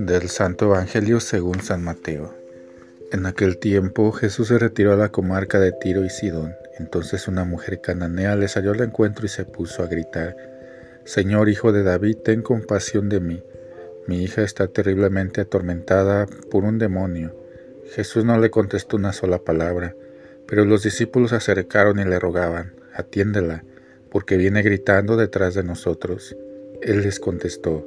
Del Santo Evangelio según San Mateo. En aquel tiempo Jesús se retiró a la comarca de Tiro y Sidón. Entonces una mujer cananea le salió al encuentro y se puso a gritar, Señor Hijo de David, ten compasión de mí. Mi hija está terriblemente atormentada por un demonio. Jesús no le contestó una sola palabra, pero los discípulos se acercaron y le rogaban, atiéndela, porque viene gritando detrás de nosotros. Él les contestó,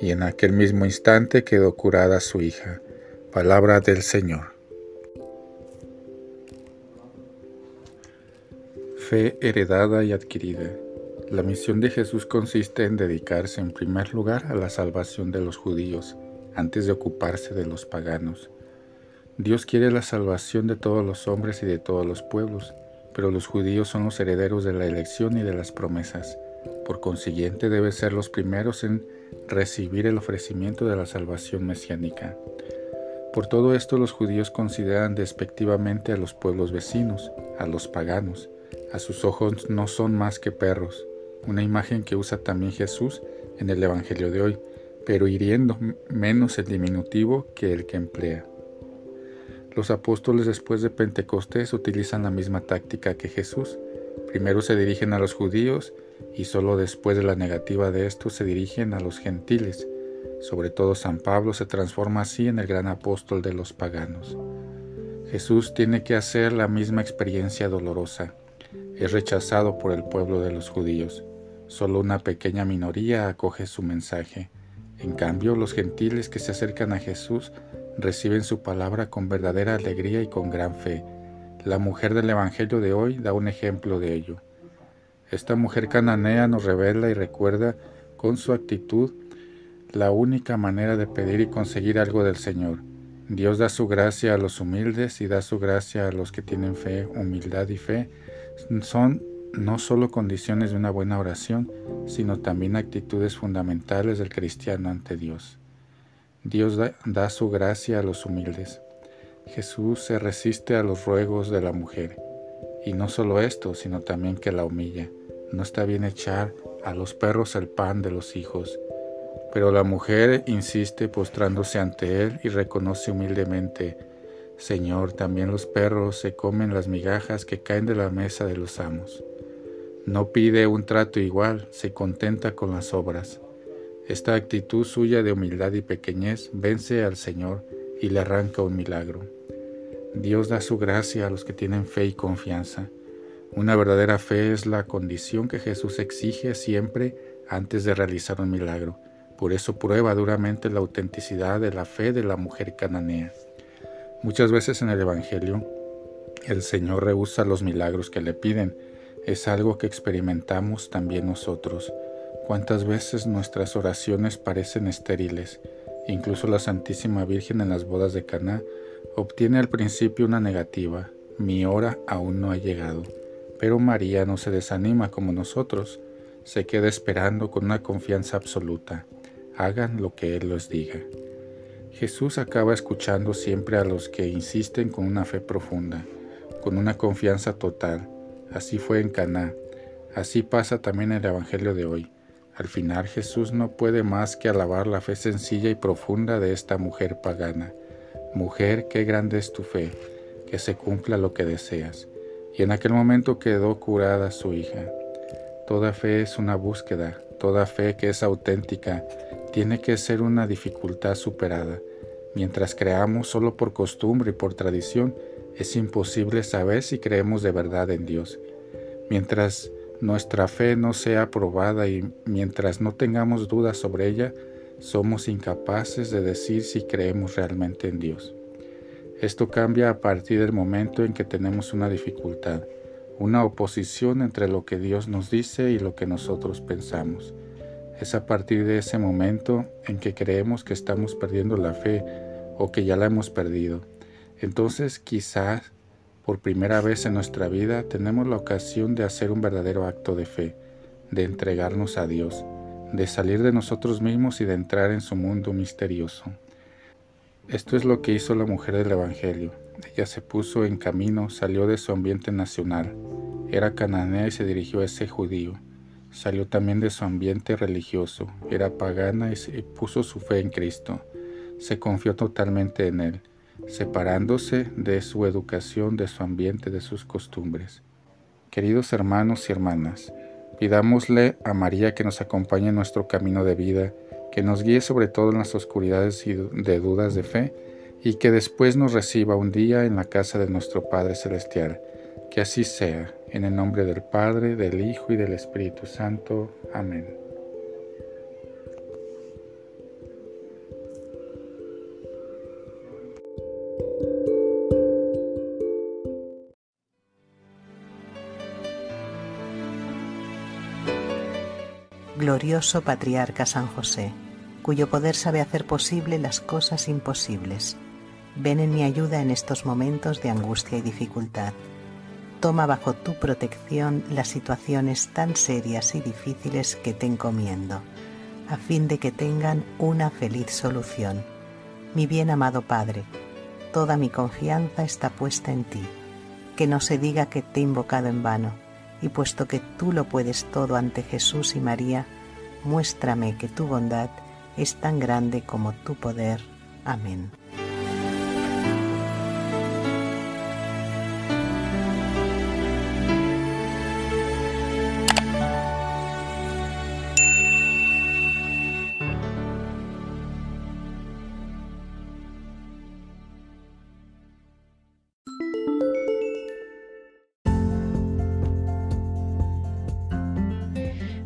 Y en aquel mismo instante quedó curada su hija. Palabra del Señor. Fe heredada y adquirida. La misión de Jesús consiste en dedicarse en primer lugar a la salvación de los judíos, antes de ocuparse de los paganos. Dios quiere la salvación de todos los hombres y de todos los pueblos, pero los judíos son los herederos de la elección y de las promesas. Por consiguiente, deben ser los primeros en recibir el ofrecimiento de la salvación mesiánica. Por todo esto los judíos consideran despectivamente a los pueblos vecinos, a los paganos. A sus ojos no son más que perros, una imagen que usa también Jesús en el Evangelio de hoy, pero hiriendo menos el diminutivo que el que emplea. Los apóstoles después de Pentecostés utilizan la misma táctica que Jesús. Primero se dirigen a los judíos y solo después de la negativa de estos se dirigen a los gentiles. Sobre todo San Pablo se transforma así en el gran apóstol de los paganos. Jesús tiene que hacer la misma experiencia dolorosa. Es rechazado por el pueblo de los judíos. Solo una pequeña minoría acoge su mensaje. En cambio, los gentiles que se acercan a Jesús reciben su palabra con verdadera alegría y con gran fe. La mujer del Evangelio de hoy da un ejemplo de ello. Esta mujer cananea nos revela y recuerda con su actitud la única manera de pedir y conseguir algo del Señor. Dios da su gracia a los humildes y da su gracia a los que tienen fe, humildad y fe. Son no solo condiciones de una buena oración, sino también actitudes fundamentales del cristiano ante Dios. Dios da, su gracia a los humildes. Jesús se resiste a los ruegos de la mujer. Y no solo esto, sino también que la humilla. No está bien echar a los perros el pan de los hijos. Pero la mujer insiste postrándose ante él y reconoce humildemente, Señor, también los perros se comen las migajas que caen de la mesa de los amos. No pide un trato igual, se contenta con las obras. Esta actitud suya de humildad y pequeñez vence al Señor y le arranca un milagro. Dios da su gracia a los que tienen fe y confianza. Una verdadera fe es la condición que Jesús exige siempre antes de realizar un milagro. Por eso prueba duramente la autenticidad de la fe de la mujer cananea. Muchas veces en el Evangelio el Señor rehúsa los milagros que le piden. Es algo que experimentamos también nosotros. Cuántas veces nuestras oraciones parecen estériles. Incluso la Santísima Virgen en las bodas de Caná obtiene al principio una negativa. Mi hora aún no ha llegado. Pero María no se desanima como nosotros. Se queda esperando con una confianza absoluta. Hagan lo que Él les diga. Jesús acaba escuchando siempre a los que insisten con una fe profunda, con una confianza total. Así fue en Caná. Así pasa también en el Evangelio de hoy. Al final Jesús no puede más que alabar la fe sencilla y profunda de esta mujer pagana. Mujer, qué grande es tu fe, que se cumpla lo que deseas. Y en aquel momento quedó curada su hija. Toda fe es una búsqueda, toda fe que es auténtica tiene que ser una dificultad superada. Mientras creamos solo por costumbre y por tradición, es imposible saber si creemos de verdad en Dios. Mientras nuestra fe no sea probada y mientras no tengamos dudas sobre ella, somos incapaces de decir si creemos realmente en Dios. Esto cambia a partir del momento en que tenemos una dificultad, una oposición entre lo que Dios nos dice y lo que nosotros pensamos. Es a partir de ese momento en que creemos que estamos perdiendo la fe o que ya la hemos perdido. Entonces quizás por primera vez en nuestra vida tenemos la ocasión de hacer un verdadero acto de fe, de entregarnos a Dios, de salir de nosotros mismos y de entrar en su mundo misterioso. Esto es lo que hizo la mujer del Evangelio. Ella se puso en camino, salió de su ambiente nacional. Era cananea y se dirigió a ese judío. Salió también de su ambiente religioso. Era pagana y puso su fe en Cristo. Se confió totalmente en Él, separándose de su educación, de su ambiente, de sus costumbres. Queridos hermanos y hermanas, pidámosle a María que nos acompañe en nuestro camino de vida que nos guíe sobre todo en las oscuridades de dudas de fe y que después nos reciba un día en la casa de nuestro Padre Celestial. Que así sea, en el nombre del Padre, del Hijo y del Espíritu Santo. Amén. Glorioso Patriarca San José cuyo poder sabe hacer posible las cosas imposibles. Ven en mi ayuda en estos momentos de angustia y dificultad. Toma bajo tu protección las situaciones tan serias y difíciles que te encomiendo, a fin de que tengan una feliz solución. Mi bien amado Padre, toda mi confianza está puesta en ti. Que no se diga que te he invocado en vano, y puesto que tú lo puedes todo ante Jesús y María, muéstrame que tu bondad es tan grande como tu poder. Amén.